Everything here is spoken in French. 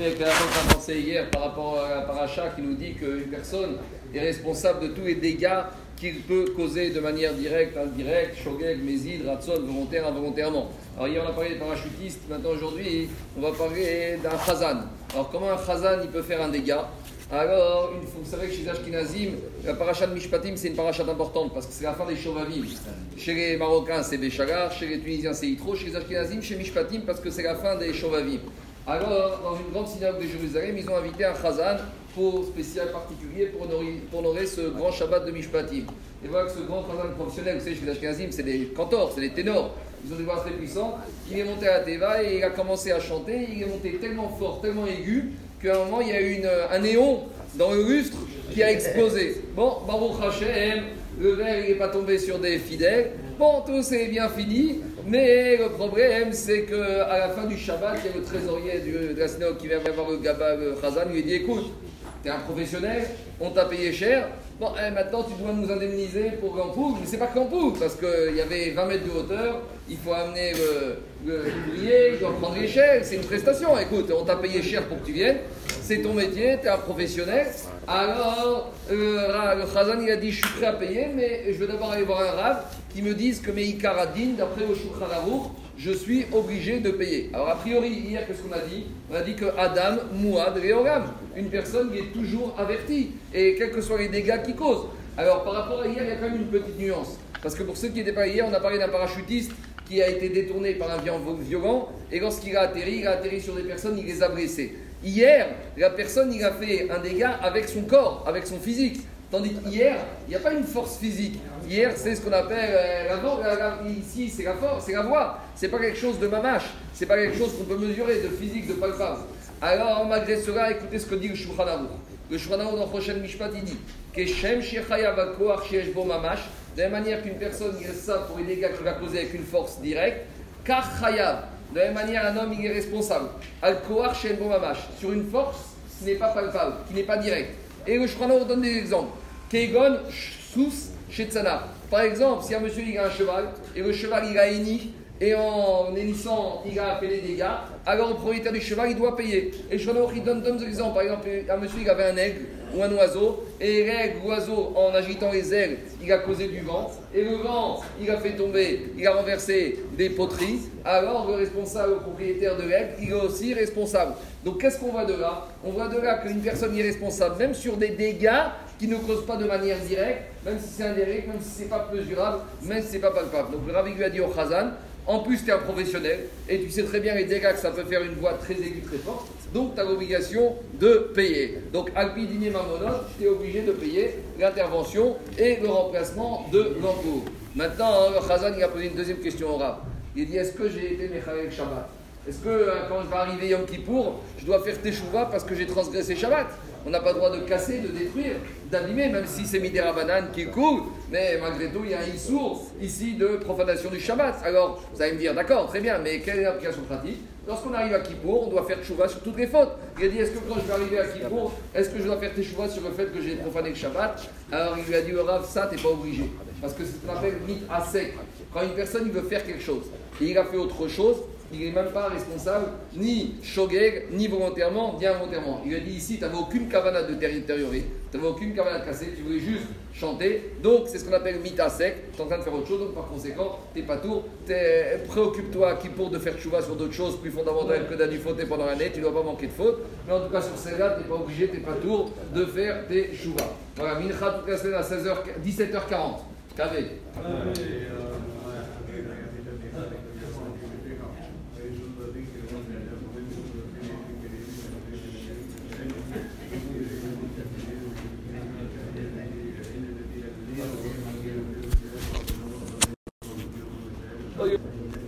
avec la qu'on pensé hier par rapport à la paracha qui nous dit qu'une personne est responsable de tous les dégâts qu'il peut causer de manière directe, indirecte, shogeg, mésid, ratson, volontaire, involontairement. Alors hier on a parlé des parachutistes, maintenant aujourd'hui on va parler d'un chazan. Alors comment un chazan il peut faire un dégât? Alors, vous savez que chez Ashkenazim, la paracha de Mishpatim, c'est une paracha importante parce que c'est la fin des Shovavim. Chez les Marocains, c'est Béchagar, chez les Tunisiens, c'est Yitro, chez les Ashkenazim, chez Mishpatim, parce que c'est la fin des Shovavim. Alors, dans une grande synagogue de Jérusalem, ils ont invité un chazan pour spécial particulier pour honorer, ce grand Shabbat de Mishpatim. Et voilà que ce grand chazan professionnel, vous savez, chez les Ashkenazim, c'est des cantors, c'est des ténors. Ils ont des voix très puissantes. Il est monté à la Teva et il a commencé à chanter. Il est monté tellement fort, tellement aigu qu'à un moment, il y a eu un néon dans le lustre qui a explosé. Bon, Baruch Hashem, le verre n'est pas tombé sur des fidèles. Bon, tout c'est bien fini, mais le problème c'est qu'à la fin du Shabbat, il y a le trésorier de la synagogue qui vient voir le Gaba, le Khazan, lui dit écoute, tu es un professionnel, on t'a payé cher, Bon, eh, maintenant tu dois nous indemniser pour l'ampoule, mais c'est pas l'ampoule, parce qu'il y avait 20 mètres de hauteur, il faut amener l'ouvrier, il doit prendre l'échelle, c'est une prestation. Écoute, on t'a payé cher pour que tu viennes, c'est ton métier, tu es un professionnel. Alors, euh, le Khazan il a dit Je suis prêt à payer, mais je vais d'abord aller voir un rave qui me dise que mes Ikaradin, d'après le Shulchan je suis obligé de payer. Alors, a priori, hier, qu'est-ce qu'on a dit? On a dit que Adam, Mouad, Réogam, une personne qui est toujours avertie, et quels que soient les dégâts qu'il cause. Alors, par rapport à hier, il y a quand même une petite nuance. Parce que pour ceux qui n'étaient pas hier, on a parlé d'un parachutiste qui a été détourné par un violent, et lorsqu'il a atterri, il a atterri sur des personnes, il les a blessés. Hier, la personne, il a fait un dégât avec son corps, avec son physique. Tandis qu'hier, il n'y a pas une force physique. Hier, c'est ce qu'on appelle euh, la voix. Ici, c'est la force, c'est la voix. C'est pas quelque chose de mamache. C'est pas quelque chose qu'on peut mesurer, de physique, de palpable. Alors, malgré cela, écoutez ce que dit le Shulchan Le Shulchan dans prochain Mishpat, il dit Keshem mamash. De la même manière qu'une personne, il ça pour les dégâts qu'il va causer avec une force directe. Kar De la même manière, un homme, il est responsable. Al koach. Sur une force qui n'est pas palpable, qui n'est pas directe. Et le Shulchan donne des exemples. Kegon sous Shetzana. Par exemple, si un monsieur il a un cheval et le cheval il a hennit et en hennissant il a fait des dégâts, alors le propriétaire du cheval il doit payer. Et je il donne deux exemples. Par exemple, un monsieur il avait un aigle ou un oiseau et l'aigle, l'oiseau en agitant les ailes, il a causé du vent et le vent il a fait tomber, il a renversé des poteries. Alors le responsable, le propriétaire de l'aigle, il est aussi responsable. Donc qu'est-ce qu'on voit de là? On voit de là qu'une personne est responsable même sur des dégâts qui ne cause pas de manière directe, même si c'est indirect, même si c'est pas mesurable, même si c'est pas palpable. Donc le Rabbi lui a dit au Khazan, en plus tu es un professionnel et tu sais très bien les dégâts que ça peut faire une voix très aiguë, très forte, donc tu as l'obligation de payer. Donc Alpi Dini Mamonot, tu es obligé de payer l'intervention et le remplacement de l'emploi. Maintenant, le Khazan il a posé une deuxième question au Rab. Il dit est-ce que j'ai été Mechalek Shabbat? Est-ce que euh, quand je vais arriver Yom Kippour, je dois faire Teshuvah parce que j'ai transgressé Shabbat? On n'a pas le droit de casser, de détruire, d'abîmer, même si c'est Midera Banane qui coule, mais malgré tout, il y a une source ici de profanation du Shabbat. Alors, vous allez me dire, d'accord, très bien, mais quelle est l'application pratique? Lorsqu'on arrive à Kippour, on doit faire tchouva sur toutes les fautes. Il a dit, est-ce que quand je vais arriver à Kippour, est-ce que je dois faire tchouva sur le fait que j'ai profané le Shabbat? Alors il lui a dit, au Rav, ça, t'es pas obligé. Parce que c'est ce qu'on appelle mit à sec. Quand une personne, veut faire quelque chose, et il a fait autre chose, il n'est même pas responsable, ni shogeg, ni volontairement, ni involontairement. Il a dit ici, tu n'avais aucune cavana de détériorer, tu n'avais aucune cavana de casser, tu voulais juste chanter. Donc, c'est ce qu'on appelle mita sec, tu es en train de faire autre chose, donc par conséquent, tu n'es pas tour. Préoccupe-toi qui pour de faire chouva sur d'autres choses plus fondamentales que d'aller faute pendant l'année, tu ne dois pas manquer de faute. Mais en tout cas, sur celle-là, tu n'es pas obligé, tu n'es pas tour de faire tes chouva. Voilà, mincha toute la semaine à 16h, 17h40. Kavé.